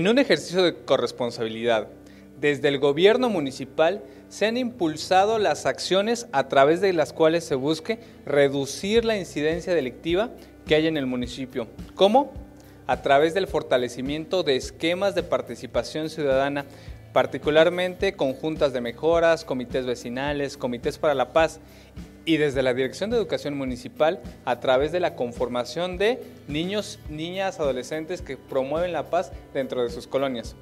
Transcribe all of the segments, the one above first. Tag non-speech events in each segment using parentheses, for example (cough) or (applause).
En un ejercicio de corresponsabilidad, desde el gobierno municipal se han impulsado las acciones a través de las cuales se busque reducir la incidencia delictiva que hay en el municipio. ¿Cómo? A través del fortalecimiento de esquemas de participación ciudadana, particularmente con juntas de mejoras, comités vecinales, comités para la paz y desde la Dirección de Educación Municipal a través de la conformación de niños, niñas, adolescentes que promueven la paz dentro de sus colonias.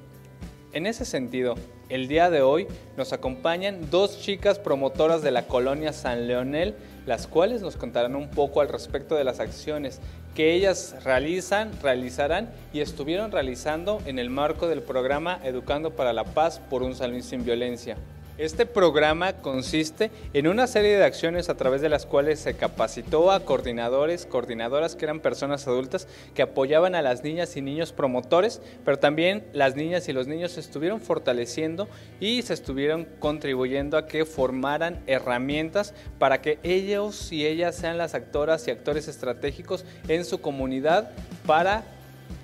En ese sentido, el día de hoy nos acompañan dos chicas promotoras de la colonia San Leonel, las cuales nos contarán un poco al respecto de las acciones que ellas realizan, realizarán y estuvieron realizando en el marco del programa Educando para la Paz por un San sin Violencia. Este programa consiste en una serie de acciones a través de las cuales se capacitó a coordinadores, coordinadoras que eran personas adultas que apoyaban a las niñas y niños promotores, pero también las niñas y los niños se estuvieron fortaleciendo y se estuvieron contribuyendo a que formaran herramientas para que ellos y ellas sean las actoras y actores estratégicos en su comunidad para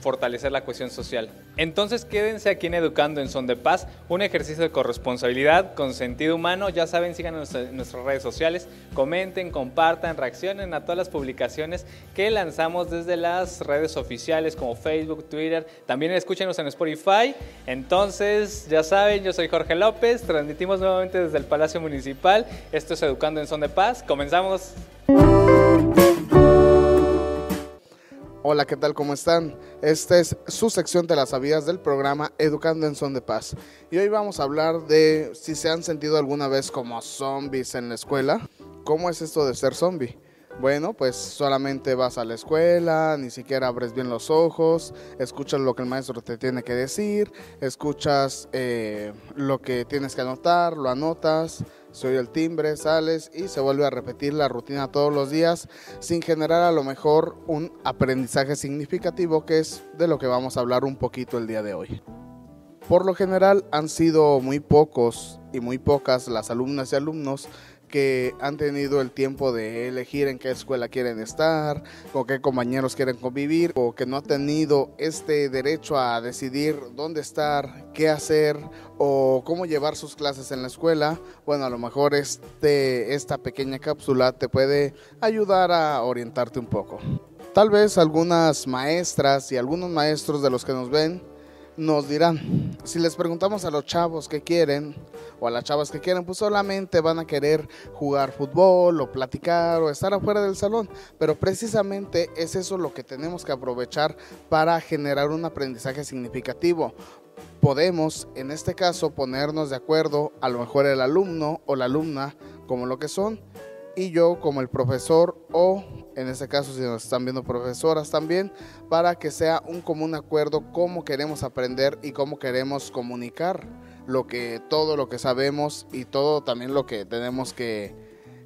fortalecer la cohesión social. Entonces quédense aquí en Educando en Son de Paz, un ejercicio de corresponsabilidad con sentido humano. Ya saben, síganos en nuestras redes sociales, comenten, compartan, reaccionen a todas las publicaciones que lanzamos desde las redes oficiales como Facebook, Twitter. También escúchenos en Spotify. Entonces, ya saben, yo soy Jorge López, transmitimos nuevamente desde el Palacio Municipal. Esto es Educando en Son de Paz. Comenzamos. Hola, ¿qué tal? ¿Cómo están? Esta es su sección de las sabidas del programa Educando en Son de Paz. Y hoy vamos a hablar de si se han sentido alguna vez como zombies en la escuela. ¿Cómo es esto de ser zombie? Bueno, pues solamente vas a la escuela, ni siquiera abres bien los ojos, escuchas lo que el maestro te tiene que decir, escuchas eh, lo que tienes que anotar, lo anotas, se oye el timbre, sales y se vuelve a repetir la rutina todos los días sin generar a lo mejor un aprendizaje significativo que es de lo que vamos a hablar un poquito el día de hoy. Por lo general han sido muy pocos y muy pocas las alumnas y alumnos que han tenido el tiempo de elegir en qué escuela quieren estar, con qué compañeros quieren convivir, o que no han tenido este derecho a decidir dónde estar, qué hacer o cómo llevar sus clases en la escuela. Bueno, a lo mejor este, esta pequeña cápsula te puede ayudar a orientarte un poco. Tal vez algunas maestras y algunos maestros de los que nos ven nos dirán, si les preguntamos a los chavos que quieren o a las chavas que quieren, pues solamente van a querer jugar fútbol o platicar o estar afuera del salón. Pero precisamente es eso lo que tenemos que aprovechar para generar un aprendizaje significativo. Podemos, en este caso, ponernos de acuerdo, a lo mejor el alumno o la alumna, como lo que son, y yo como el profesor o en este caso si nos están viendo profesoras también, para que sea un común acuerdo cómo queremos aprender y cómo queremos comunicar lo que todo lo que sabemos y todo también lo que tenemos que,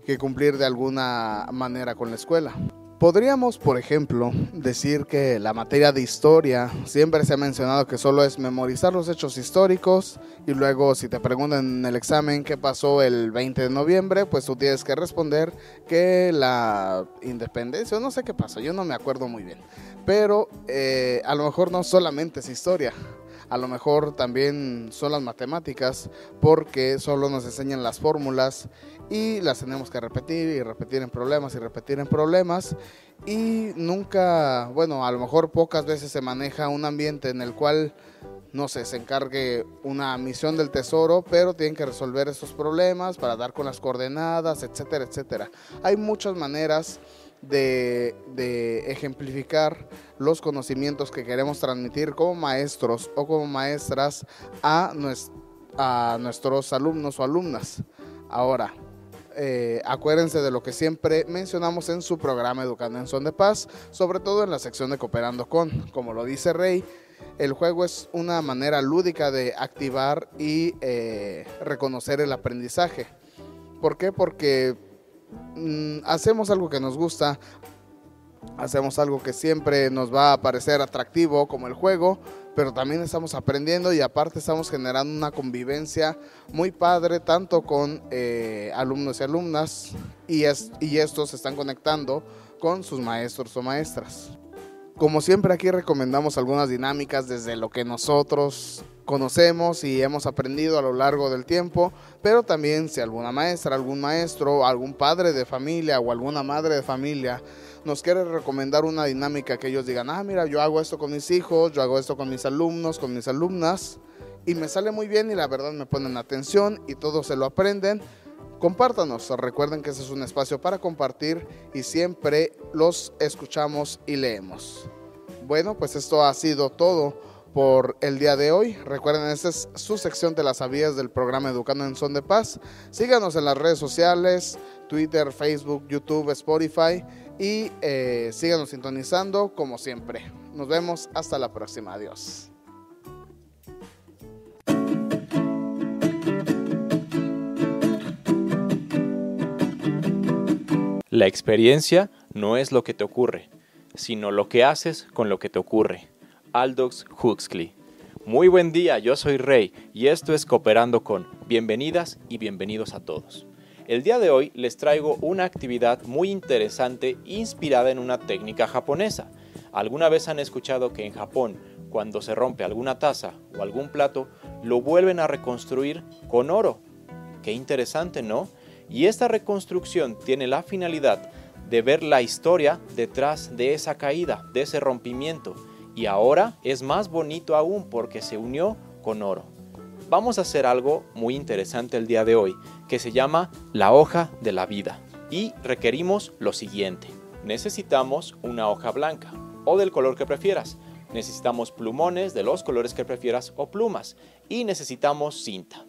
que cumplir de alguna manera con la escuela. Podríamos, por ejemplo, decir que la materia de historia siempre se ha mencionado que solo es memorizar los hechos históricos y luego si te preguntan en el examen qué pasó el 20 de noviembre, pues tú tienes que responder que la independencia, o no sé qué pasó, yo no me acuerdo muy bien, pero eh, a lo mejor no solamente es historia, a lo mejor también son las matemáticas porque solo nos enseñan las fórmulas y las tenemos que repetir y repetir en problemas y repetir en problemas y nunca, bueno, a lo mejor pocas veces se maneja un ambiente en el cual no sé, se encargue una misión del tesoro, pero tienen que resolver esos problemas para dar con las coordenadas, etcétera, etcétera. Hay muchas maneras de, de, ejemplificar los conocimientos que queremos transmitir como maestros o como maestras a, a nuestros alumnos o alumnas. Ahora, eh, acuérdense de lo que siempre mencionamos en su programa Educando en Son de Paz, sobre todo en la sección de Cooperando con. Como lo dice Rey, el juego es una manera lúdica de activar y eh, reconocer el aprendizaje. ¿Por qué? Porque mm, hacemos algo que nos gusta, hacemos algo que siempre nos va a parecer atractivo como el juego, pero también estamos aprendiendo y aparte estamos generando una convivencia muy padre, tanto con eh, alumnos y alumnas, y, es, y estos se están conectando con sus maestros o maestras. Como siempre aquí recomendamos algunas dinámicas desde lo que nosotros conocemos y hemos aprendido a lo largo del tiempo, pero también si alguna maestra, algún maestro, algún padre de familia o alguna madre de familia nos quiere recomendar una dinámica que ellos digan, ah, mira, yo hago esto con mis hijos, yo hago esto con mis alumnos, con mis alumnas, y me sale muy bien y la verdad me ponen atención y todos se lo aprenden, compártanos. Recuerden que este es un espacio para compartir y siempre los escuchamos y leemos. Bueno, pues esto ha sido todo por el día de hoy. Recuerden, esta es su sección de las sabías del programa Educando en Son de Paz. Síganos en las redes sociales, Twitter, Facebook, YouTube, Spotify y eh, síganos sintonizando como siempre. Nos vemos hasta la próxima. Adiós. La experiencia no es lo que te ocurre, sino lo que haces con lo que te ocurre. Aldous Huxley. Muy buen día, yo soy Rey y esto es Cooperando con. Bienvenidas y bienvenidos a todos. El día de hoy les traigo una actividad muy interesante inspirada en una técnica japonesa. ¿Alguna vez han escuchado que en Japón, cuando se rompe alguna taza o algún plato, lo vuelven a reconstruir con oro? Qué interesante, ¿no? Y esta reconstrucción tiene la finalidad de ver la historia detrás de esa caída, de ese rompimiento. Y ahora es más bonito aún porque se unió con oro. Vamos a hacer algo muy interesante el día de hoy, que se llama la hoja de la vida. Y requerimos lo siguiente. Necesitamos una hoja blanca o del color que prefieras. Necesitamos plumones de los colores que prefieras o plumas. Y necesitamos cinta.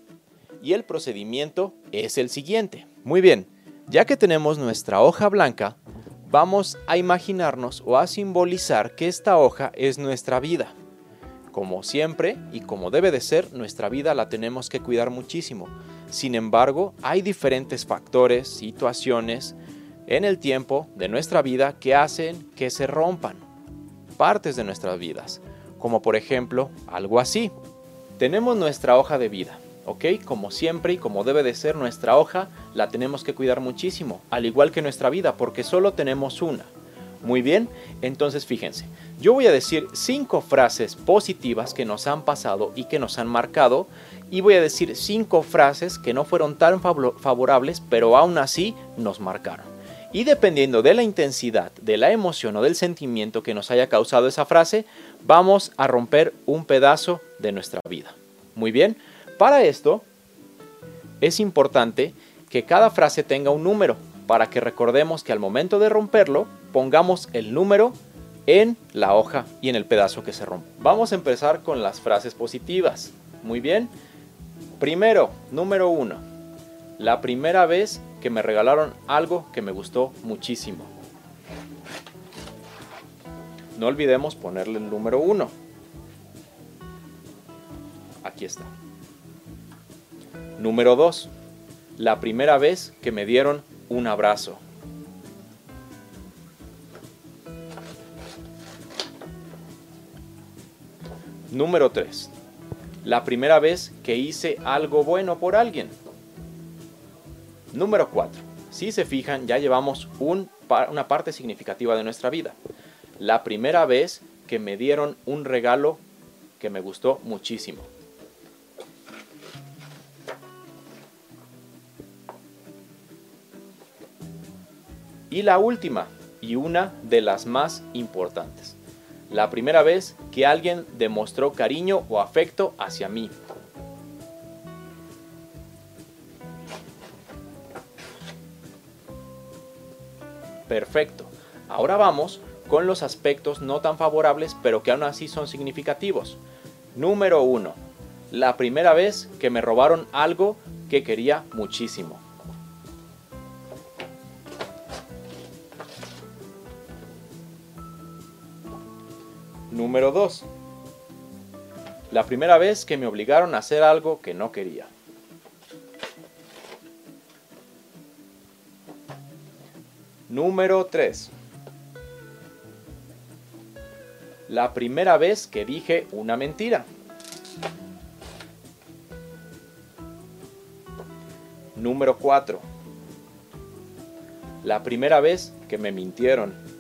Y el procedimiento es el siguiente. Muy bien, ya que tenemos nuestra hoja blanca, vamos a imaginarnos o a simbolizar que esta hoja es nuestra vida. Como siempre y como debe de ser, nuestra vida la tenemos que cuidar muchísimo. Sin embargo, hay diferentes factores, situaciones en el tiempo de nuestra vida que hacen que se rompan partes de nuestras vidas. Como por ejemplo, algo así. Tenemos nuestra hoja de vida ¿ok? Como siempre y como debe de ser nuestra hoja, la tenemos que cuidar muchísimo, al igual que nuestra vida, porque solo tenemos una. Muy bien, entonces fíjense, yo voy a decir cinco frases positivas que nos han pasado y que nos han marcado, y voy a decir cinco frases que no fueron tan favorables, pero aún así nos marcaron. Y dependiendo de la intensidad, de la emoción o del sentimiento que nos haya causado esa frase, vamos a romper un pedazo de nuestra vida. Muy bien, para esto, es importante que cada frase tenga un número para que recordemos que al momento de romperlo pongamos el número en la hoja y en el pedazo que se rompe. Vamos a empezar con las frases positivas. Muy bien. Primero, número uno. La primera vez que me regalaron algo que me gustó muchísimo. No olvidemos ponerle el número uno. Aquí está. Número 2. La primera vez que me dieron un abrazo. Número 3. La primera vez que hice algo bueno por alguien. Número 4. Si se fijan, ya llevamos una parte significativa de nuestra vida. La primera vez que me dieron un regalo que me gustó muchísimo. Y la última, y una de las más importantes. La primera vez que alguien demostró cariño o afecto hacia mí. Perfecto. Ahora vamos con los aspectos no tan favorables, pero que aún así son significativos. Número 1. La primera vez que me robaron algo que quería muchísimo. Número 2. La primera vez que me obligaron a hacer algo que no quería. Número 3. la primera vez que dije una mentira. Número 4. La primera vez que me mintieron.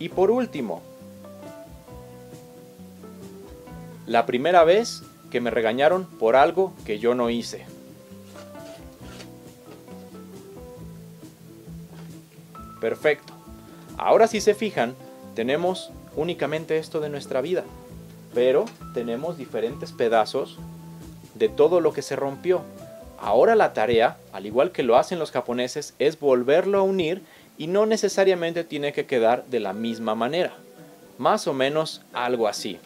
Y por último, la primera vez que me regañaron por algo que yo no hice. Perfecto. Ahora si se fijan, tenemos únicamente esto de nuestra vida, pero tenemos diferentes pedazos de todo lo que se rompió. Ahora la tarea, al igual que lo hacen los japoneses, es volverlo a unir y no necesariamente tiene que quedar de la misma manera. Más o menos algo así.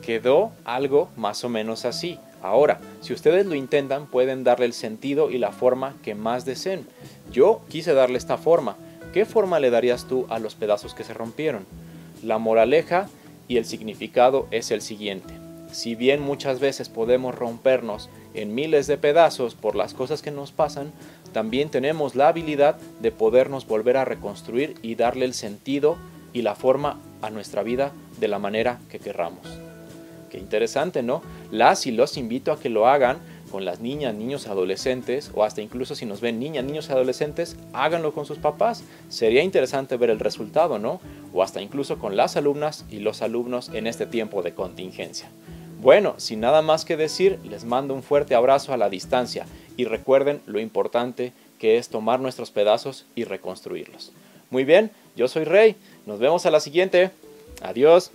Quedó algo más o menos así. Ahora, si ustedes lo intentan, pueden darle el sentido y la forma que más deseen. Yo quise darle esta forma. ¿Qué forma le darías tú a los pedazos que se rompieron? La moraleja y el significado es el siguiente. Si bien muchas veces podemos rompernos en miles de pedazos por las cosas que nos pasan, también tenemos la habilidad de podernos volver a reconstruir y darle el sentido y la forma a nuestra vida de la manera que querramos. Qué interesante, ¿no? Las y los invito a que lo hagan con las niñas, niños, adolescentes, o hasta incluso si nos ven niñas, niños, adolescentes, háganlo con sus papás. Sería interesante ver el resultado, ¿no? O hasta incluso con las alumnas y los alumnos en este tiempo de contingencia. Bueno, sin nada más que decir, les mando un fuerte abrazo a la distancia y recuerden lo importante que es tomar nuestros pedazos y reconstruirlos. Muy bien, yo soy Rey, nos vemos a la siguiente. Adiós.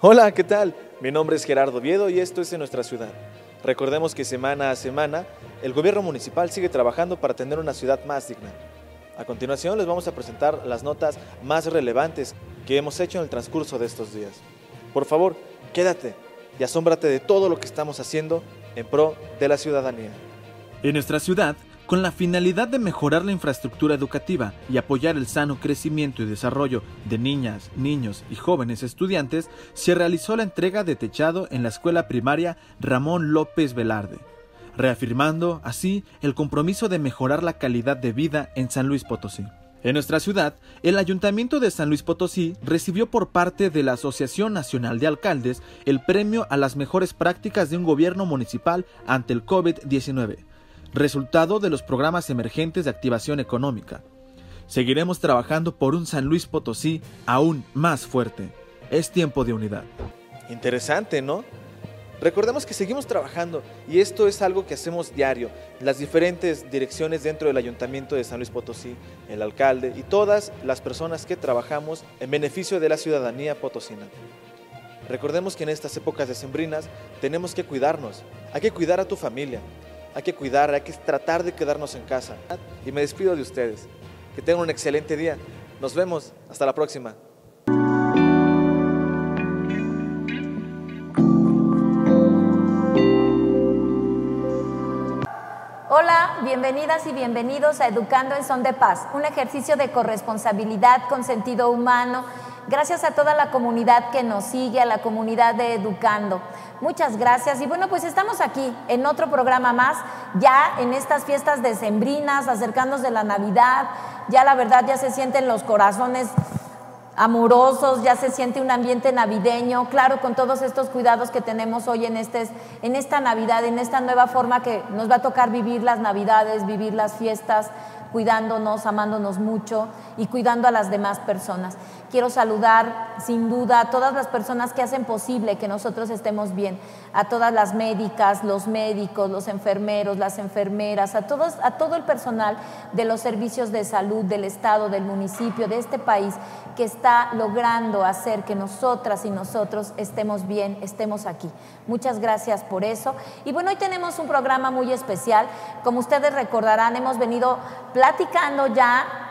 Hola, ¿qué tal? Mi nombre es Gerardo Viedo y esto es en nuestra ciudad. Recordemos que semana a semana el gobierno municipal sigue trabajando para tener una ciudad más digna. A continuación les vamos a presentar las notas más relevantes que hemos hecho en el transcurso de estos días. Por favor, quédate y asómbrate de todo lo que estamos haciendo en pro de la ciudadanía. En nuestra ciudad, con la finalidad de mejorar la infraestructura educativa y apoyar el sano crecimiento y desarrollo de niñas, niños y jóvenes estudiantes, se realizó la entrega de techado en la escuela primaria Ramón López Velarde, reafirmando así el compromiso de mejorar la calidad de vida en San Luis Potosí. En nuestra ciudad, el Ayuntamiento de San Luis Potosí recibió por parte de la Asociación Nacional de Alcaldes el premio a las mejores prácticas de un gobierno municipal ante el COVID-19 resultado de los programas emergentes de activación económica. Seguiremos trabajando por un San Luis Potosí aún más fuerte. Es tiempo de unidad. Interesante, ¿no? Recordemos que seguimos trabajando y esto es algo que hacemos diario. Las diferentes direcciones dentro del Ayuntamiento de San Luis Potosí, el alcalde y todas las personas que trabajamos en beneficio de la ciudadanía potosina. Recordemos que en estas épocas decembrinas tenemos que cuidarnos. Hay que cuidar a tu familia, hay que cuidar, hay que tratar de quedarnos en casa. Y me despido de ustedes. Que tengan un excelente día. Nos vemos. Hasta la próxima. Bienvenidas y bienvenidos a Educando en Son de Paz, un ejercicio de corresponsabilidad con sentido humano. Gracias a toda la comunidad que nos sigue, a la comunidad de Educando. Muchas gracias. Y bueno, pues estamos aquí en otro programa más, ya en estas fiestas decembrinas, acercándonos de la Navidad. Ya la verdad ya se sienten los corazones amorosos, ya se siente un ambiente navideño, claro, con todos estos cuidados que tenemos hoy en, este, en esta Navidad, en esta nueva forma que nos va a tocar vivir las Navidades, vivir las fiestas, cuidándonos, amándonos mucho y cuidando a las demás personas. Quiero saludar sin duda a todas las personas que hacen posible que nosotros estemos bien, a todas las médicas, los médicos, los enfermeros, las enfermeras, a, todos, a todo el personal de los servicios de salud del Estado, del municipio, de este país, que está logrando hacer que nosotras y nosotros estemos bien, estemos aquí. Muchas gracias por eso. Y bueno, hoy tenemos un programa muy especial. Como ustedes recordarán, hemos venido platicando ya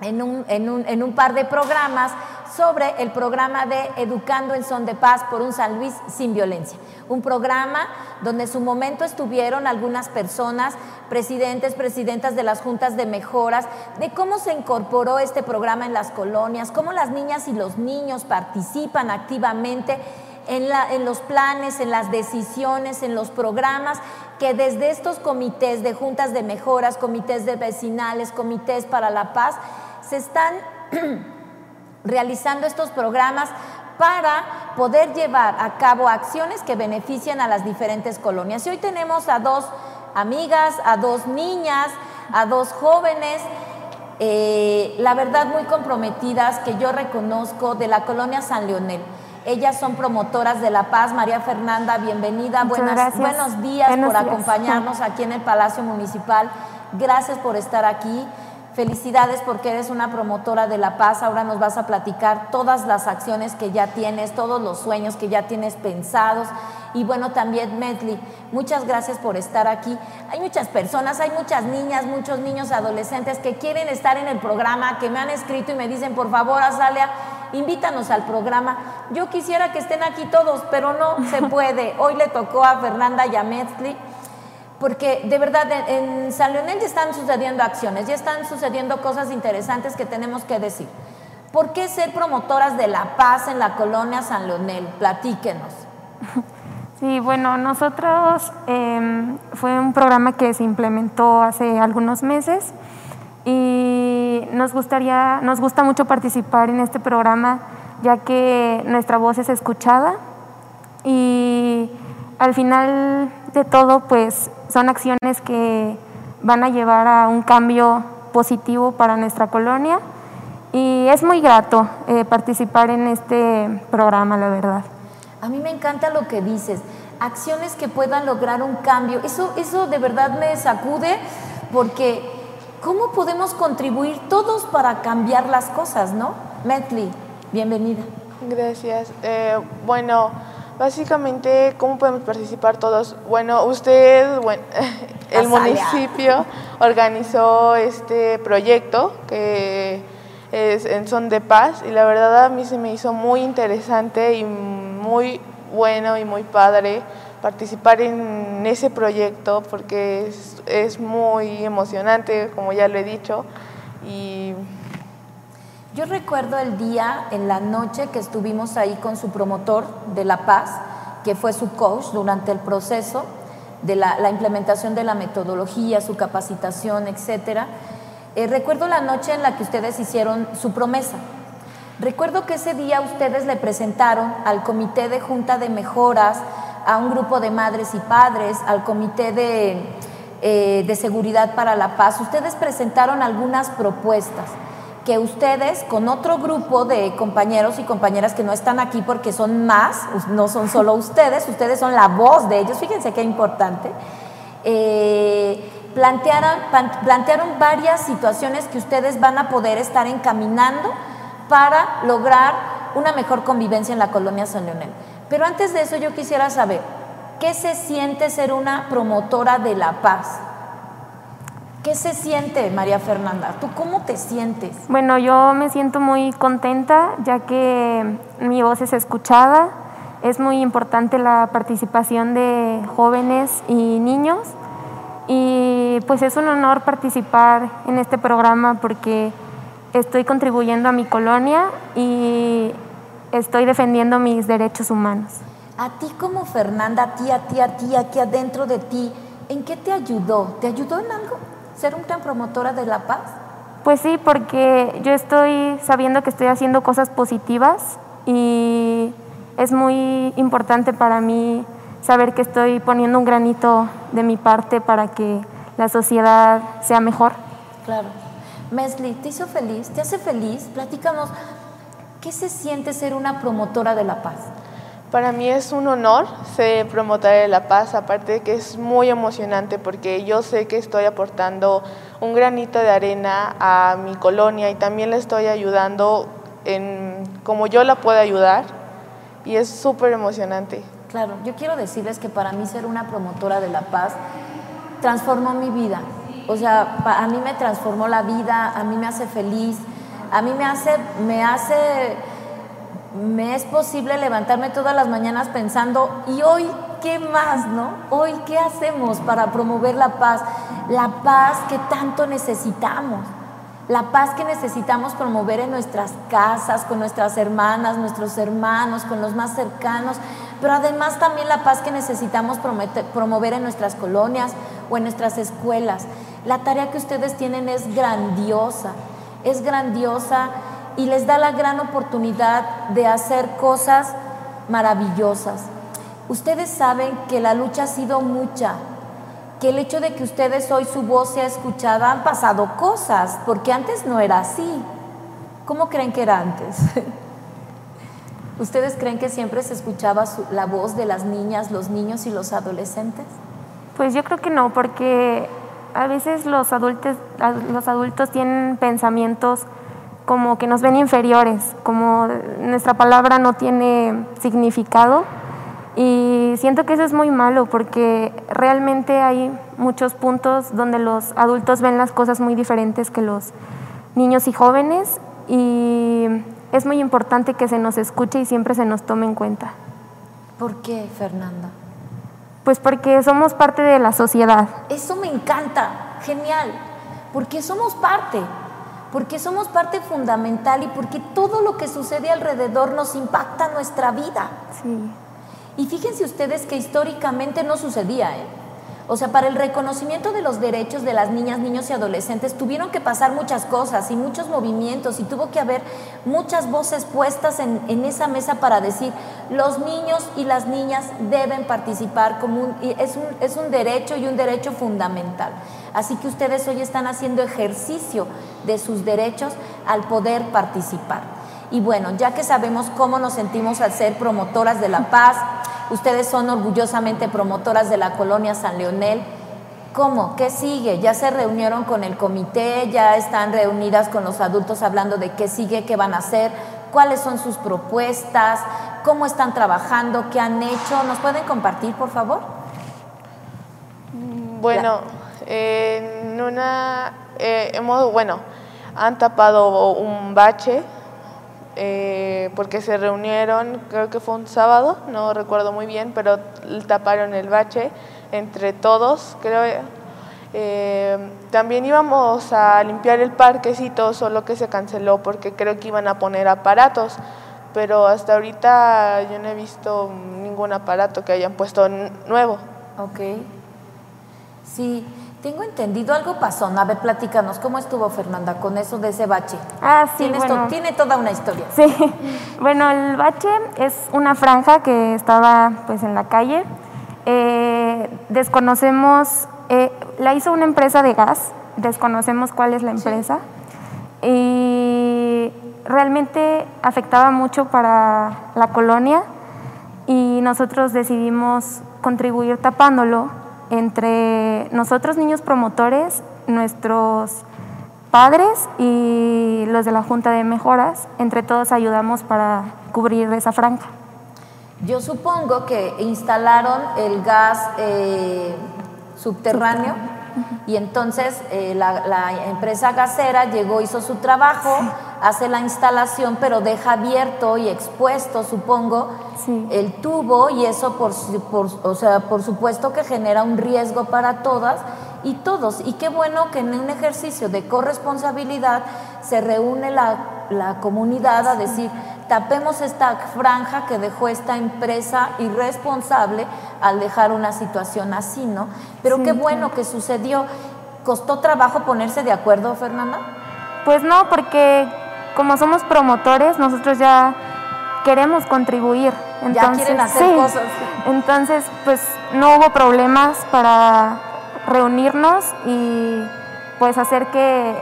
en un, en, un, en un, par de programas sobre el programa de Educando en Son de Paz por un San Luis sin violencia. Un programa donde en su momento estuvieron algunas personas, presidentes, presidentas de las juntas de mejoras, de cómo se incorporó este programa en las colonias, cómo las niñas y los niños participan activamente en, la, en, los planes, en las decisiones, en los programas que desde estos comités de juntas de mejoras, comités de vecinales, comités para la paz, se están (clears throat) realizando estos programas para poder llevar a cabo acciones que beneficien a las diferentes colonias. Y hoy tenemos a dos amigas, a dos niñas, a dos jóvenes, eh, la verdad muy comprometidas que yo reconozco de la colonia San Leonel. Ellas son promotoras de la paz. María Fernanda, bienvenida. Buenas, buenos días Buenos por días. acompañarnos aquí en el Palacio Municipal. Gracias por estar aquí. Felicidades porque eres una promotora de la paz. Ahora nos vas a platicar todas las acciones que ya tienes, todos los sueños que ya tienes pensados. Y bueno, también Medley, muchas gracias por estar aquí. Hay muchas personas, hay muchas niñas, muchos niños adolescentes que quieren estar en el programa, que me han escrito y me dicen, por favor, Azalia, invítanos al programa. Yo quisiera que estén aquí todos, pero no se (laughs) puede. Hoy le tocó a Fernanda y a Medley porque de verdad en, San Leonel ya están sucediendo acciones, ya están sucediendo cosas interesantes que tenemos que decir. ¿Por qué ser promotoras de la paz en la colonia San Leonel? Platíquenos. (laughs) Sí, bueno, nosotros eh, fue un programa que se implementó hace algunos meses y nos gustaría, nos gusta mucho participar en este programa ya que nuestra voz es escuchada y al final de todo pues son acciones que van a llevar a un cambio positivo para nuestra colonia y es muy grato eh, participar en este programa, la verdad. A mí me encanta lo que dices, acciones que puedan lograr un cambio. Eso, eso de verdad me sacude porque ¿cómo podemos contribuir todos para cambiar las cosas, no? Medley, bienvenida. Gracias. Eh, bueno, básicamente, ¿cómo podemos participar todos? Bueno, usted, bueno, (laughs) el Azalia. municipio organizó este proyecto que es en Son de Paz y la verdad a mí se me hizo muy interesante y muy bueno y muy padre participar en ese proyecto porque es, es muy emocionante, como ya lo he dicho, y Yo recuerdo el día, en la noche, que estuvimos ahí con su promotor de La Paz, que fue su coach durante el proceso de la, implementación de la metodología, su capacitación, etcétera. Eh, recuerdo la noche en la que ustedes hicieron su promesa. Recuerdo que ese día ustedes le presentaron al comité de junta de mejoras, a un grupo de madres y padres, al comité de, eh, de seguridad para la paz. Ustedes presentaron algunas propuestas que ustedes con otro grupo de compañeros y compañeras que no están aquí porque son más, no son solo (laughs) ustedes, ustedes son la voz de ellos, fíjense qué importante, eh, plantearon, plantearon varias situaciones que ustedes van a poder estar encaminando para lograr una mejor convivencia en la colonia San Leonel. Pero antes de eso yo quisiera saber, ¿qué se siente ser una promotora de la paz? ¿Qué se siente, María Fernanda? ¿Tú cómo te sientes? Bueno, yo me siento muy contenta ya que mi voz es escuchada. Es muy importante la participación de jóvenes y niños. Y pues es un honor participar en este programa porque estoy contribuyendo a mi colonia y estoy defendiendo mis derechos humanos. A ti como Fernanda, a ti, a ti, a ti, aquí adentro de ti, ¿en qué te ayudó? ¿Te ayudó en algo ser una promotora de la paz? Pues sí, porque yo estoy sabiendo que estoy haciendo cosas positivas y es muy importante para mí saber que estoy poniendo un granito de mi parte para que la sociedad sea mejor. Claro. Mesli, ¿te hizo feliz? ¿Te hace feliz? Platícanos, ¿qué se siente ser una promotora de la paz? Para mí es un honor ser promotora de la paz, aparte de que es muy emocionante porque yo sé que estoy aportando un granito de arena a mi colonia y también le estoy ayudando en como yo la puedo ayudar y es súper emocionante. Claro, yo quiero decirles que para mí ser una promotora de la paz transformó mi vida. O sea, a mí me transformó la vida, a mí me hace feliz, a mí me hace, me hace, me es posible levantarme todas las mañanas pensando, ¿y hoy qué más, no? Hoy, ¿qué hacemos para promover la paz? La paz que tanto necesitamos. La paz que necesitamos promover en nuestras casas, con nuestras hermanas, nuestros hermanos, con los más cercanos, pero además también la paz que necesitamos promover en nuestras colonias o en nuestras escuelas. La tarea que ustedes tienen es grandiosa, es grandiosa y les da la gran oportunidad de hacer cosas maravillosas. Ustedes saben que la lucha ha sido mucha, que el hecho de que ustedes hoy su voz sea escuchada han pasado cosas, porque antes no era así. ¿Cómo creen que era antes? (laughs) ¿Ustedes creen que siempre se escuchaba la voz de las niñas, los niños y los adolescentes? Pues yo creo que no, porque a veces los adultos, los adultos tienen pensamientos como que nos ven inferiores, como nuestra palabra no tiene significado. Y siento que eso es muy malo porque realmente hay muchos puntos donde los adultos ven las cosas muy diferentes que los niños y jóvenes y es muy importante que se nos escuche y siempre se nos tome en cuenta. ¿Por qué, Fernanda? Pues porque somos parte de la sociedad. Eso me encanta, genial, porque somos parte, porque somos parte fundamental y porque todo lo que sucede alrededor nos impacta nuestra vida. Sí. Y fíjense ustedes que históricamente no sucedía, ¿eh? O sea, para el reconocimiento de los derechos de las niñas, niños y adolescentes tuvieron que pasar muchas cosas y muchos movimientos y tuvo que haber muchas voces puestas en, en esa mesa para decir los niños y las niñas deben participar como y es, un, es un derecho y un derecho fundamental. Así que ustedes hoy están haciendo ejercicio de sus derechos al poder participar. Y bueno, ya que sabemos cómo nos sentimos al ser promotoras de la paz, ustedes son orgullosamente promotoras de la colonia San Leonel. ¿Cómo? ¿Qué sigue? ¿Ya se reunieron con el comité? ¿Ya están reunidas con los adultos hablando de qué sigue, qué van a hacer? ¿Cuáles son sus propuestas? ¿Cómo están trabajando? ¿Qué han hecho? ¿Nos pueden compartir, por favor? Bueno, en una, eh, hemos, bueno, han tapado un bache eh, porque se reunieron, creo que fue un sábado, no recuerdo muy bien, pero taparon el bache entre todos, creo. Eh, también íbamos a limpiar el parquecito, solo que se canceló porque creo que iban a poner aparatos, pero hasta ahorita yo no he visto ningún aparato que hayan puesto nuevo. Ok. Sí, tengo entendido, algo pasó. A ver, platícanos, ¿cómo estuvo Fernanda con eso de ese bache? Ah, sí, Tienes to- bueno. tiene toda una historia. Sí, (laughs) bueno, el bache es una franja que estaba pues en la calle. Eh, desconocemos, eh, la hizo una empresa de gas, desconocemos cuál es la empresa. Y realmente afectaba mucho para la colonia y nosotros decidimos contribuir tapándolo entre nosotros niños promotores, nuestros padres y los de la Junta de Mejoras, entre todos ayudamos para cubrir esa franja. Yo supongo que instalaron el gas eh, subterráneo y entonces eh, la, la empresa gasera llegó, hizo su trabajo, hace la instalación, pero deja abierto y expuesto, supongo, Sí. el tubo y eso por- o sea, por supuesto que genera un riesgo para todas y todos. Y qué bueno que en un ejercicio de corresponsabilidad se reúne la, la comunidad a decir, tapemos esta franja que dejó esta empresa irresponsable al dejar una situación así, ¿no? Pero qué bueno que sucedió. ¿Costó trabajo ponerse de acuerdo, Fernanda? Pues no, porque como somos promotores, nosotros ya queremos contribuir. Entonces, quieren hacer sí. cosas. Entonces, pues no hubo problemas para reunirnos y pues hacer que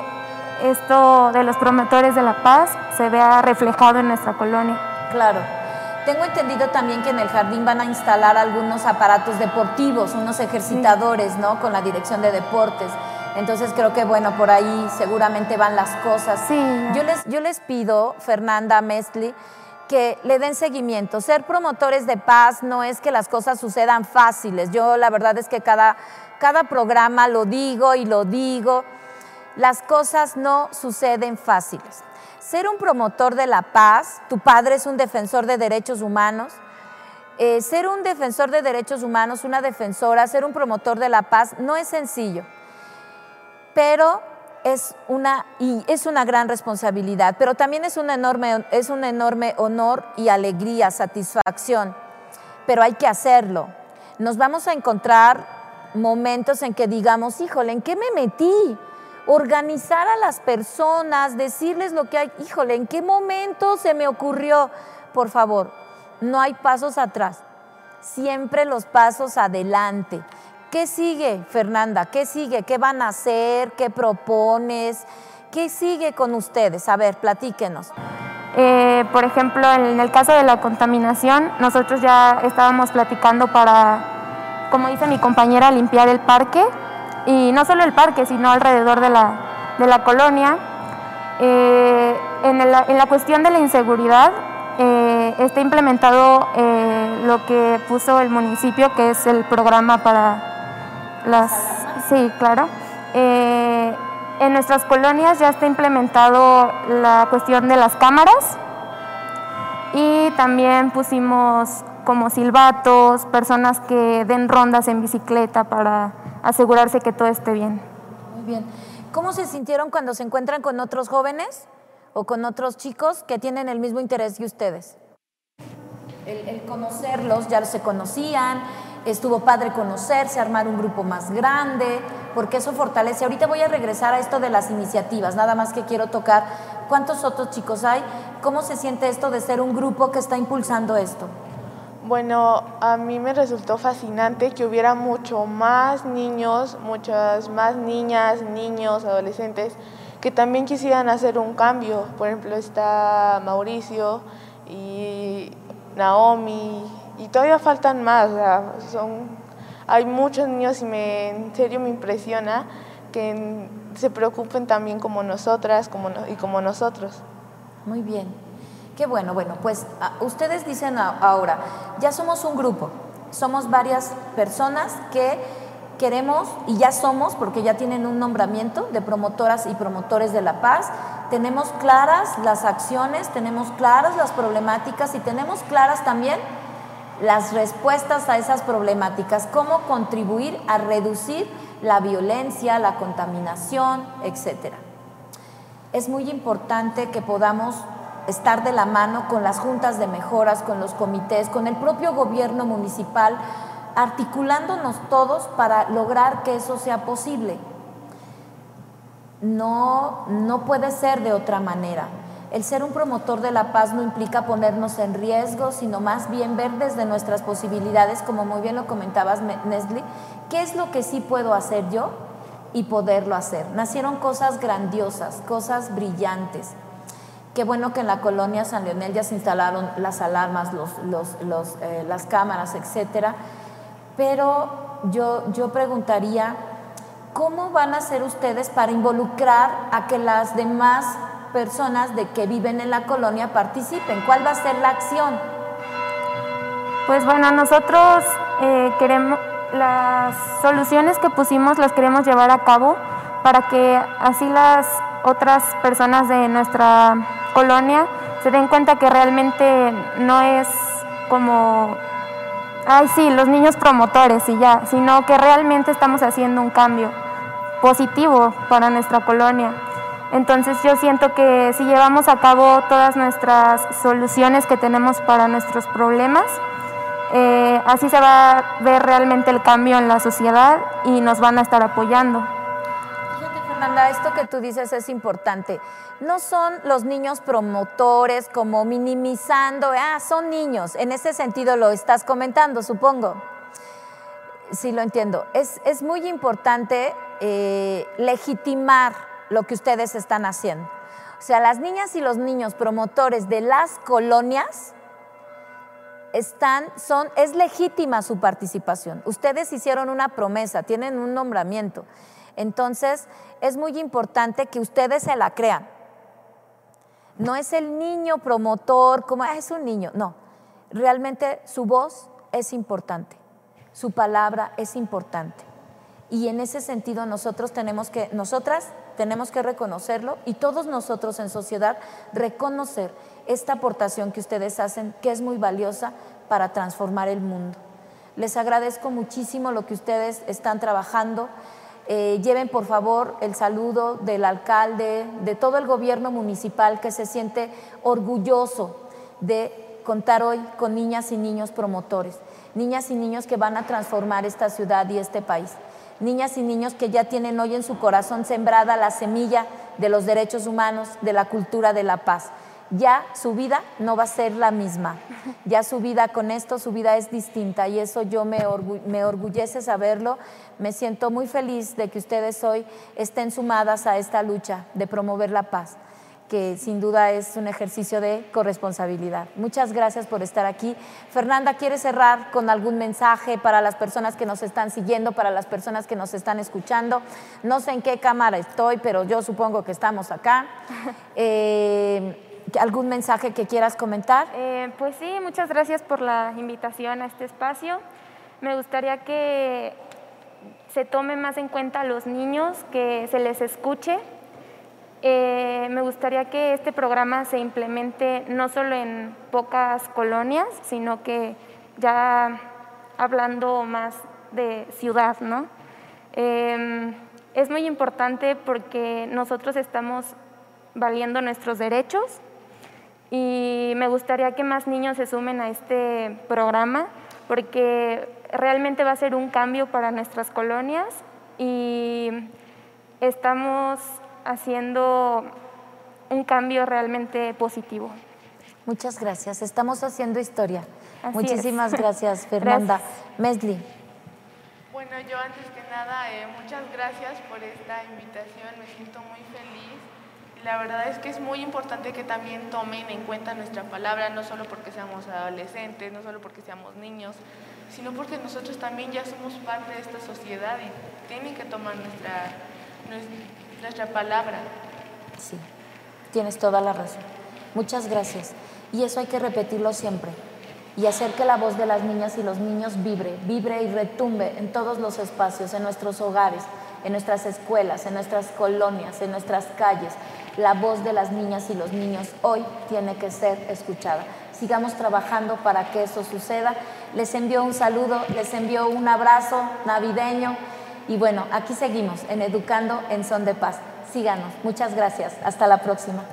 esto de los promotores de la paz se vea reflejado en nuestra colonia. Claro. Tengo entendido también que en el jardín van a instalar algunos aparatos deportivos, unos ejercitadores, ¿no? Con la dirección de deportes. Entonces creo que, bueno, por ahí seguramente van las cosas. Sí. Yo les, yo les pido, Fernanda Mesli, que le den seguimiento. Ser promotores de paz no es que las cosas sucedan fáciles. Yo la verdad es que cada, cada programa lo digo y lo digo. Las cosas no suceden fáciles. Ser un promotor de la paz, tu padre es un defensor de derechos humanos, eh, ser un defensor de derechos humanos, una defensora, ser un promotor de la paz no es sencillo, pero es una, y es una gran responsabilidad, pero también es un, enorme, es un enorme honor y alegría, satisfacción. pero hay que hacerlo. Nos vamos a encontrar momentos en que digamos, híjole, ¿en qué me metí? Organizar a las personas, decirles lo que hay, híjole, ¿en qué momento se me ocurrió? Por favor, no hay pasos atrás, siempre los pasos adelante. ¿Qué sigue, Fernanda? ¿Qué sigue? ¿Qué van a hacer? ¿Qué propones? ¿Qué sigue con ustedes? A ver, platíquenos. Eh, por ejemplo, en el caso de la contaminación, nosotros ya estábamos platicando para, como dice mi compañera, limpiar el parque, y no solo el parque, sino alrededor de la, de la colonia. Eh, en, el- en la cuestión de la inseguridad, eh, está implementado eh, lo que puso el municipio, que es el programa para las... Sí, claro. Eh, en nuestras colonias ya está implementado la cuestión de las cámaras y también pusimos como silbatos, personas que den rondas en bicicleta para asegurarse que todo esté bien. Muy bien. ¿Cómo se sintieron cuando se encuentran con otros jóvenes o con otros chicos que tienen el mismo interés que ustedes? El, el conocerlos, ya se conocían, estuvo padre conocerse, armar un grupo más grande, porque eso fortalece. Ahorita voy a regresar a esto de las iniciativas, nada más que quiero tocar cuántos otros chicos hay, cómo se siente esto de ser un grupo que está impulsando esto. Bueno, a mí me resultó fascinante que hubiera mucho más niños, muchas más niñas, niños, adolescentes que también quisieran hacer un cambio. Por ejemplo, está Mauricio y Naomi y todavía faltan más. son, hay muchos niños y me, en serio me impresiona que se preocupen también como nosotras como no- y como nosotros. Muy bien. Qué bueno, bueno, pues ah, ustedes dicen ahora, ya somos un grupo, somos varias personas que queremos y ya somos, porque ya tienen un nombramiento de promotoras y promotores de la paz, tenemos claras las acciones, tenemos claras las problemáticas y tenemos claras también las respuestas a esas problemáticas, cómo contribuir a reducir la violencia, la contaminación, etcétera es muy importante que podamos estar de la mano con las juntas de mejoras, con los comités, con el propio gobierno municipal, articulándonos todos para lograr que eso sea posible. No, no puede ser de otra manera. El ser un promotor de la paz no implica ponernos en riesgo, sino más bien ver desde nuestras posibilidades, como muy bien lo comentabas, Me- Nesli, qué es lo que sí puedo hacer yo y poderlo hacer. Nacieron cosas grandiosas, cosas brillantes. Qué bueno que en la colonia San Leonel ya se instalaron las alarmas, los, los- los, eh, las cámaras, etcétera. Pero yo, yo preguntaría, ¿cómo van a hacer ustedes para involucrar a que las demás personas de que viven en la colonia participen? ¿Cuál va a ser la acción? Pues bueno, nosotros eh, queremos, las soluciones que pusimos las queremos llevar a cabo para que así las otras personas de nuestra colonia se den cuenta que realmente no es como, ay sí, los niños promotores y ya, sino que realmente estamos haciendo un cambio positivo para nuestra colonia. Entonces yo siento que si llevamos a cabo todas nuestras soluciones que tenemos para nuestros problemas, eh, así se va a ver realmente el cambio en la sociedad y nos van a estar apoyando. Fernanda, esto que tú dices es importante. No son los niños promotores como minimizando, ah, son niños. En ese sentido lo estás comentando, supongo. Sí, lo entiendo. Es, es muy importante eh, legitimar lo que ustedes están haciendo. O sea, las niñas y los niños promotores de las colonias están, son, es legítima su participación. Ustedes hicieron una promesa, tienen un nombramiento. Entonces, es muy importante que ustedes se la crean. No es el niño promotor, como "Ah, es un niño, no. Realmente su voz es importante, su palabra es importante. Y en ese sentido nosotros tenemos que, nosotras tenemos que reconocerlo y todos nosotros en sociedad reconocer esta aportación que ustedes hacen, que es muy valiosa para transformar el mundo. Les agradezco muchísimo lo que ustedes están trabajando. Eh, lleven por favor el saludo del alcalde, de todo el gobierno municipal que se siente orgulloso de contar hoy con niñas y niños promotores. niñas y niños que van a transformar esta ciudad y este país. Niñas y niños que ya tienen hoy en su corazón sembrada la semilla de los derechos humanos, de la cultura de la paz. Ya su vida no va a ser la misma. Ya su vida con esto, su vida es distinta y eso yo me, me orgullece saberlo. Me siento muy feliz de que ustedes hoy estén sumadas a esta lucha de promover la paz que sin duda es un ejercicio de corresponsabilidad. Muchas gracias por estar aquí. Fernanda, ¿quieres cerrar con algún mensaje para las personas que nos están siguiendo, para las personas que nos están escuchando? No sé en qué cámara estoy, pero yo supongo que estamos acá. (laughs) Eh, ¿Algún mensaje que quieras comentar? Eh, pues sí, muchas gracias por la invitación a este espacio. Me gustaría que se tome más en cuenta a los niños, que se les escuche. Eh, me gustaría que este programa se implemente no solo en pocas colonias, sino que ya hablando más de ciudad, ¿no? Eh, es muy importante porque nosotros estamos valiendo nuestros derechos y me gustaría que más niños se sumen a este programa porque realmente va a ser un cambio para nuestras colonias y estamos haciendo un cambio realmente positivo. Muchas gracias. Estamos haciendo historia. Así Muchísimas es. (laughs) gracias, Fernanda. Mesli. Bueno, yo antes que nada, eh, muchas gracias por esta invitación, me siento muy feliz. La verdad es que es muy importante que también tomen en cuenta nuestra palabra, no solo porque seamos adolescentes, no solo porque seamos niños, sino porque nosotros también ya somos parte de esta sociedad y tienen que tomar nuestra, nues- nuestra palabra. Sí, tienes toda la razón. Muchas gracias. Y eso hay que repetirlo siempre. Y hacer que la voz de las niñas y los niños vibre, vibre y retumbe en todos los espacios, en nuestros hogares, en nuestras escuelas, en nuestras colonias, en nuestras calles. La voz de las niñas y los niños hoy tiene que ser escuchada. Sigamos trabajando para que eso suceda. Les envío un saludo, les envío un abrazo navideño y bueno, aquí seguimos en Educando en Son de Paz. Síganos. Muchas gracias. Hasta la próxima.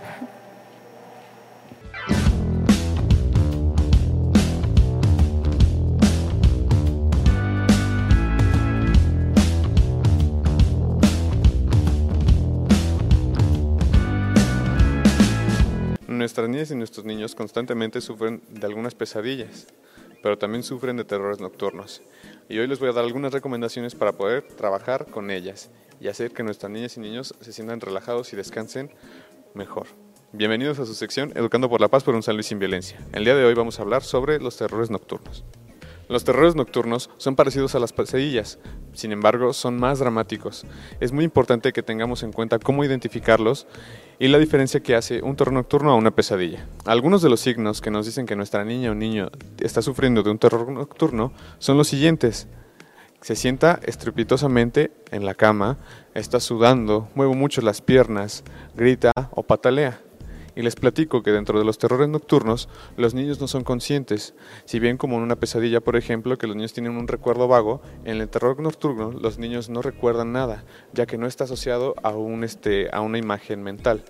Nuestras niñas y nuestros niños constantemente sufren de algunas pesadillas, pero también sufren de terrores nocturnos. Y hoy les voy a dar algunas recomendaciones para poder trabajar con ellas y hacer que nuestras niñas y niños se sientan relajados y descansen mejor. Bienvenidos a su sección Educando por la Paz por un San Luis sin violencia. El día de hoy vamos a hablar sobre los terrores nocturnos. Los terrores nocturnos son parecidos a las pesadillas, sin embargo son más dramáticos. Es muy importante que tengamos en cuenta cómo identificarlos y la diferencia que hace un terror nocturno a una pesadilla. Algunos de los signos que nos dicen que nuestra niña o niño está sufriendo de un terror nocturno son los siguientes. Se sienta estrepitosamente en la cama, está sudando, mueve mucho las piernas, grita o patalea. Y les platico que dentro de los terrores nocturnos los niños no son conscientes. Si bien como en una pesadilla, por ejemplo, que los niños tienen un recuerdo vago, en el terror nocturno los niños no recuerdan nada, ya que no está asociado a, un, este, a una imagen mental.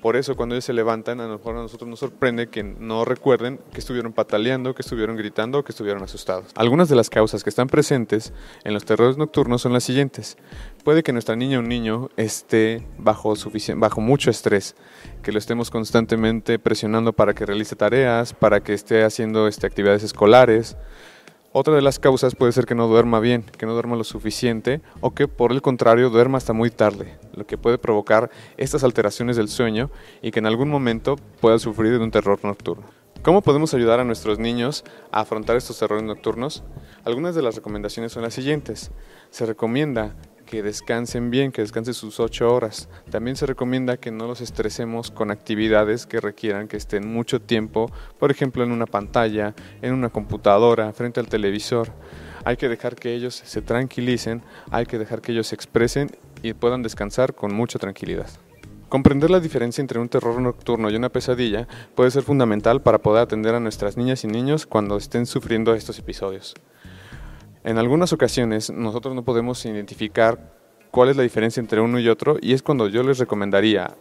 Por eso cuando ellos se levantan, a lo mejor a nosotros nos sorprende que no recuerden que estuvieron pataleando, que estuvieron gritando o que estuvieron asustados. Algunas de las causas que están presentes en los terrores nocturnos son las siguientes. Puede que nuestra niña o niño esté bajo, bajo mucho estrés, que lo estemos constantemente presionando para que realice tareas, para que esté haciendo este, actividades escolares, otra de las causas puede ser que no duerma bien, que no duerma lo suficiente o que por el contrario duerma hasta muy tarde, lo que puede provocar estas alteraciones del sueño y que en algún momento pueda sufrir de un terror nocturno. ¿Cómo podemos ayudar a nuestros niños a afrontar estos terrores nocturnos? Algunas de las recomendaciones son las siguientes. Se recomienda que descansen bien, que descansen sus ocho horas. También se recomienda que no los estresemos con actividades que requieran que estén mucho tiempo, por ejemplo en una pantalla, en una computadora, frente al televisor. Hay que dejar que ellos se tranquilicen, hay que dejar que ellos se expresen y puedan descansar con mucha tranquilidad. Comprender la diferencia entre un terror nocturno y una pesadilla puede ser fundamental para poder atender a nuestras niñas y niños cuando estén sufriendo estos episodios. En algunas ocasiones nosotros no podemos identificar cuál es la diferencia entre uno y otro y es cuando yo les recomendaría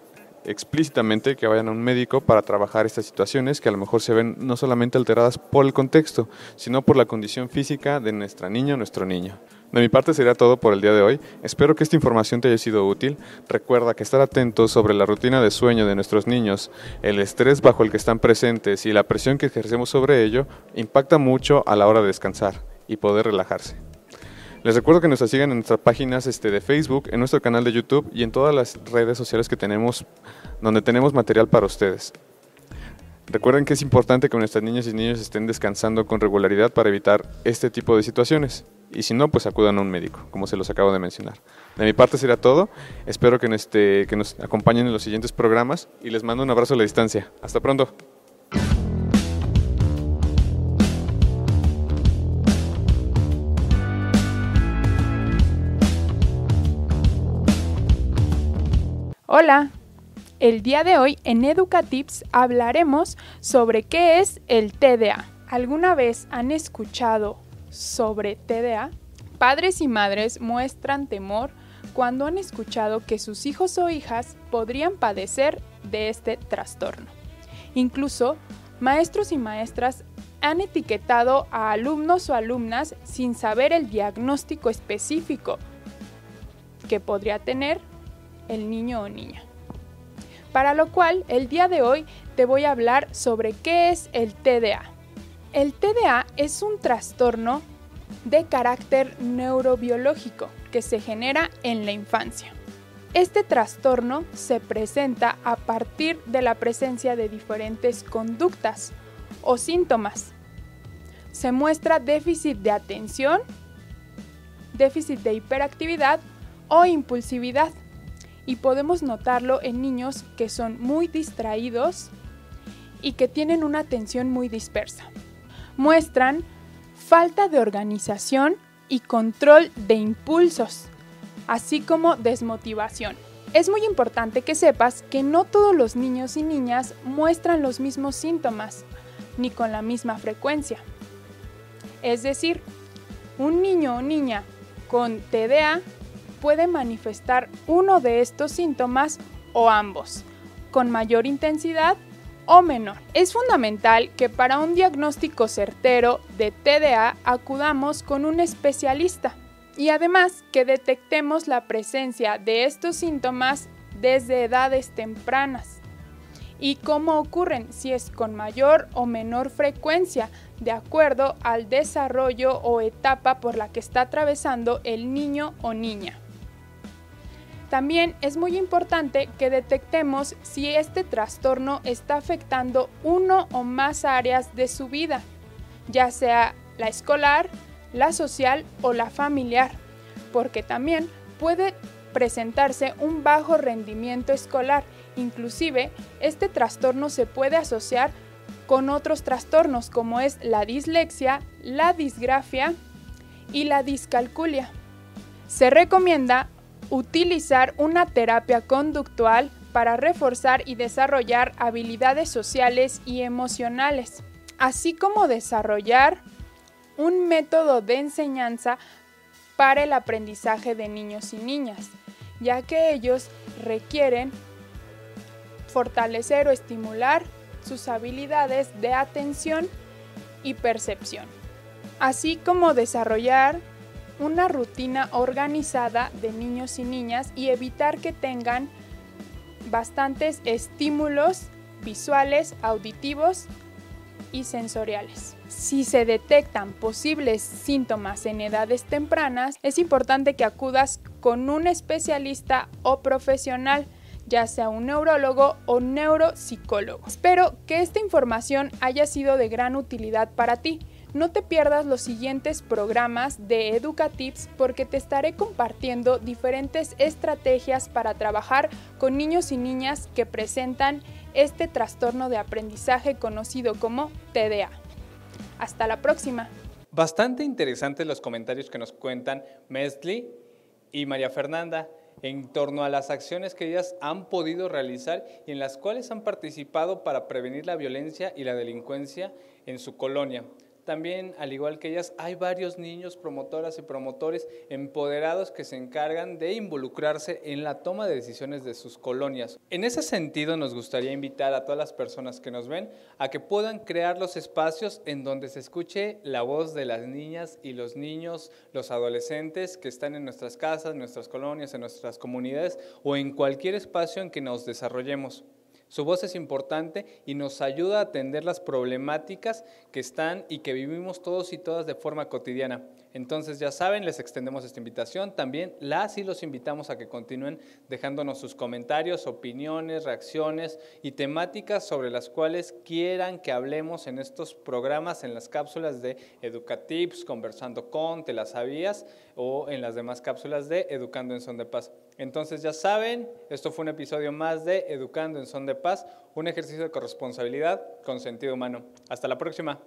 explícitamente que vayan a un médico para trabajar estas situaciones que a lo mejor se ven no solamente alteradas por el contexto, sino por la condición física de nuestra niña o nuestro niño. De mi parte sería todo por el día de hoy. Espero que esta información te haya sido útil. Recuerda que estar atentos sobre la rutina de sueño de nuestros niños, el estrés bajo el que están presentes y la presión que ejercemos sobre ello impacta mucho a la hora de descansar y poder relajarse. Les recuerdo que nos sigan en nuestras páginas este, de Facebook, en nuestro canal de YouTube y en todas las redes sociales que tenemos, donde tenemos material para ustedes. Recuerden que es importante que nuestras niñas y niños estén descansando con regularidad para evitar este tipo de situaciones. Y si no, pues acudan a un médico, como se los acabo de mencionar. De mi parte sería todo. Espero que, este, que nos acompañen en los siguientes programas y les mando un abrazo a la distancia. Hasta pronto. Hola, el día de hoy en Educatips hablaremos sobre qué es el TDA. ¿Alguna vez han escuchado sobre TDA? Padres y madres muestran temor cuando han escuchado que sus hijos o hijas podrían padecer de este trastorno. Incluso, maestros y maestras han etiquetado a alumnos o alumnas sin saber el diagnóstico específico que podría tener el niño o niña. Para lo cual, el día de hoy te voy a hablar sobre qué es el TDA. El TDA es un trastorno de carácter neurobiológico que se genera en la infancia. Este trastorno se presenta a partir de la presencia de diferentes conductas o síntomas. Se muestra déficit de atención, déficit de hiperactividad o impulsividad y podemos notarlo en niños que son muy distraídos y que tienen una atención muy dispersa. Muestran falta de organización y control de impulsos, así como desmotivación. Es muy importante que sepas que no todos los niños y niñas muestran los mismos síntomas, ni con la misma frecuencia. Es decir, un niño o niña con TDA puede manifestar uno de estos síntomas o ambos, con mayor intensidad o menor. Es fundamental que para un diagnóstico certero de TDA acudamos con un especialista y además que detectemos la presencia de estos síntomas desde edades tempranas. ¿Y cómo ocurren? Si es con mayor o menor frecuencia, de acuerdo al desarrollo o etapa por la que está atravesando el niño o niña. También es muy importante que detectemos si este trastorno está afectando uno o más áreas de su vida, ya sea la escolar, la social o la familiar, porque también puede presentarse un bajo rendimiento escolar. Inclusive, este trastorno se puede asociar con otros trastornos como es la dislexia, la disgrafia y la discalculia. Se recomienda utilizar una terapia conductual para reforzar y desarrollar habilidades sociales y emocionales, así como desarrollar un método de enseñanza para el aprendizaje de niños y niñas, ya que ellos requieren fortalecer o estimular sus habilidades de atención y percepción, así como desarrollar una rutina organizada de niños y niñas y evitar que tengan bastantes estímulos visuales, auditivos y sensoriales. Si se detectan posibles síntomas en edades tempranas, es importante que acudas con un especialista o profesional, ya sea un neurólogo o neuropsicólogo. Espero que esta información haya sido de gran utilidad para ti. No te pierdas los siguientes programas de Educatips porque te estaré compartiendo diferentes estrategias para trabajar con niños y niñas que presentan este trastorno de aprendizaje conocido como TDA. Hasta la próxima. Bastante interesantes los comentarios que nos cuentan Mesli y María Fernanda en torno a las acciones que ellas han podido realizar y en las cuales han participado para prevenir la violencia y la delincuencia en su colonia. También, al igual que ellas, hay varios niños promotoras y promotores empoderados que se encargan de involucrarse en la toma de decisiones de sus colonias. En ese sentido, nos gustaría invitar a todas las personas que nos ven a que puedan crear los espacios en donde se escuche la voz de las niñas y los niños, los adolescentes que están en nuestras casas, en nuestras colonias, en nuestras comunidades o en cualquier espacio en que nos desarrollemos. Su voz es importante y nos ayuda a atender las problemáticas que están y que vivimos todos y todas de forma cotidiana. Entonces ya saben, les extendemos esta invitación. También las y los invitamos a que continúen dejándonos sus comentarios, opiniones, reacciones y temáticas sobre las cuales quieran que hablemos en estos programas, en las cápsulas de Educatips, Conversando con, Te las sabías o en las demás cápsulas de Educando en Son de Paz. Entonces ya saben, esto fue un episodio más de Educando en Son de Paz, un ejercicio de corresponsabilidad con sentido humano. Hasta la próxima.